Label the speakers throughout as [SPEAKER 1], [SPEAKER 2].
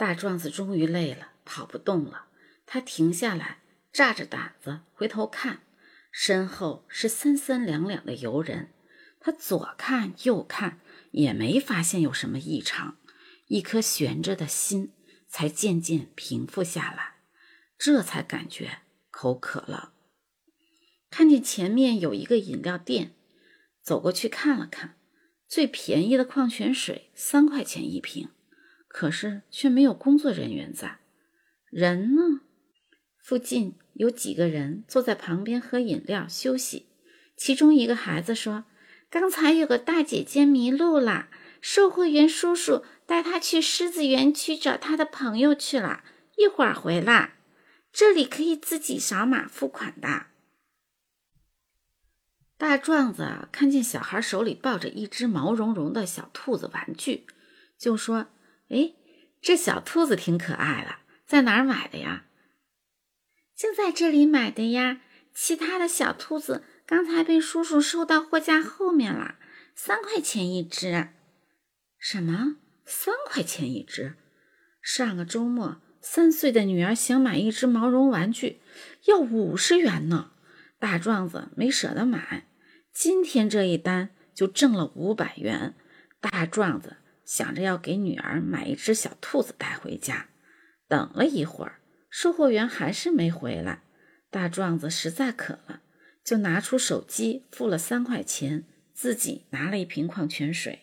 [SPEAKER 1] 大壮子终于累了，跑不动了。他停下来，炸着胆子回头看，身后是三三两两的游人。他左看右看，也没发现有什么异常，一颗悬着的心才渐渐平复下来，这才感觉口渴了。看见前面有一个饮料店，走过去看了看，最便宜的矿泉水三块钱一瓶，可是却没有工作人员在。人呢？附近有几个人坐在旁边喝饮料休息，其中一个孩子说。刚才有个大姐姐迷路了，售货员叔叔带她去狮子园区找她的朋友去了，一会儿回来。这里可以自己扫码付款的。大壮子看见小孩手里抱着一只毛茸茸的小兔子玩具，就说：“哎，这小兔子挺可爱的，在哪儿买的呀？”“就在这里买的呀，其他的小兔子。”刚才被叔叔收到货架后面了，三块钱一只。什么？三块钱一只？上个周末，三岁的女儿想买一只毛绒玩具，要五十元呢。大壮子没舍得买，今天这一单就挣了五百元。大壮子想着要给女儿买一只小兔子带回家。等了一会儿，售货员还是没回来。大壮子实在渴了。就拿出手机付了三块钱，自己拿了一瓶矿泉水，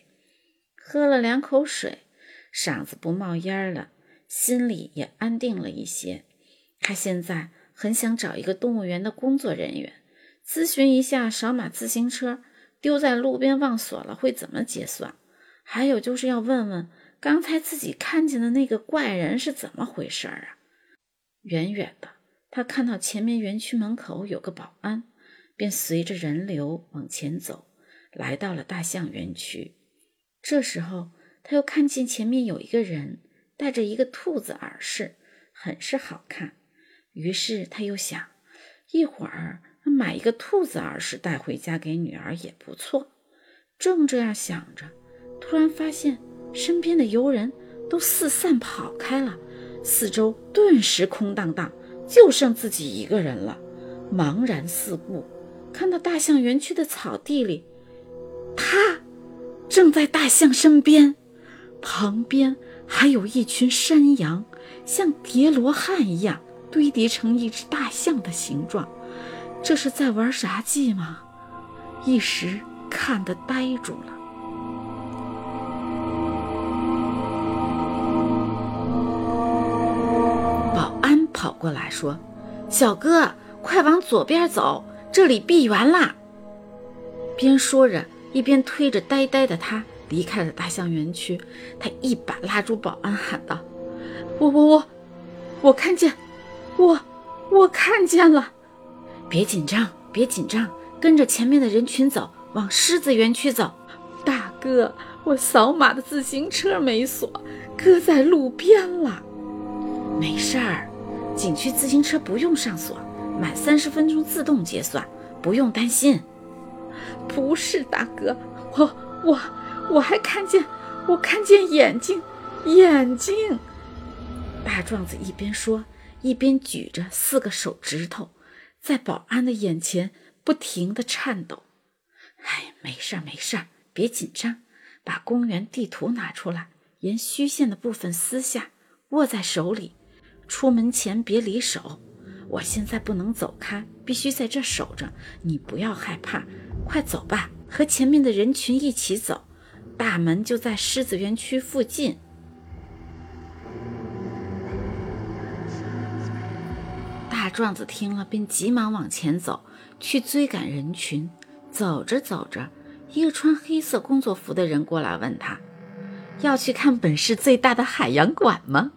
[SPEAKER 1] 喝了两口水，嗓子不冒烟了，心里也安定了一些。他现在很想找一个动物园的工作人员，咨询一下扫码自行车丢在路边忘锁了会怎么结算，还有就是要问问刚才自己看见的那个怪人是怎么回事啊？远远的，他看到前面园区门口有个保安。便随着人流往前走，来到了大象园区。这时候，他又看见前面有一个人戴着一个兔子耳饰，很是好看。于是他又想，一会儿买一个兔子耳饰带回家给女儿也不错。正这样想着，突然发现身边的游人都四散跑开了，四周顿时空荡荡，就剩自己一个人了，茫然四顾。看到大象园区的草地里，他正在大象身边，旁边还有一群山羊，像叠罗汉一样堆叠成一只大象的形状。这是在玩啥计吗？一时看得呆住了。跑过来说：“小哥，快往左边走。”这里闭园啦！边说着，一边推着呆呆的他离开了大象园区。他一把拉住保安，喊道：“我我我，我看见，我我看见了！别紧张，别紧张，跟着前面的人群走，往狮子园区走。大哥，我扫码的自行车没锁，搁在路边了。没事儿，景区自行车不用上锁。”满三十分钟自动结算，不用担心。不是大哥，我我我还看见，我看见眼睛，眼睛。大壮子一边说，一边举着四个手指头，在保安的眼前不停地颤抖。哎，没事儿没事儿，别紧张。把公园地图拿出来，沿虚线的部分撕下，握在手里。出门前别离手。我现在不能走开，必须在这守着。你不要害怕，快走吧，和前面的人群一起走。大门就在狮子园区附近。大壮子听了，便急忙往前走去追赶人群。走着走着，一个穿黑色工作服的人过来问他：“要去看本市最大的海洋馆吗？”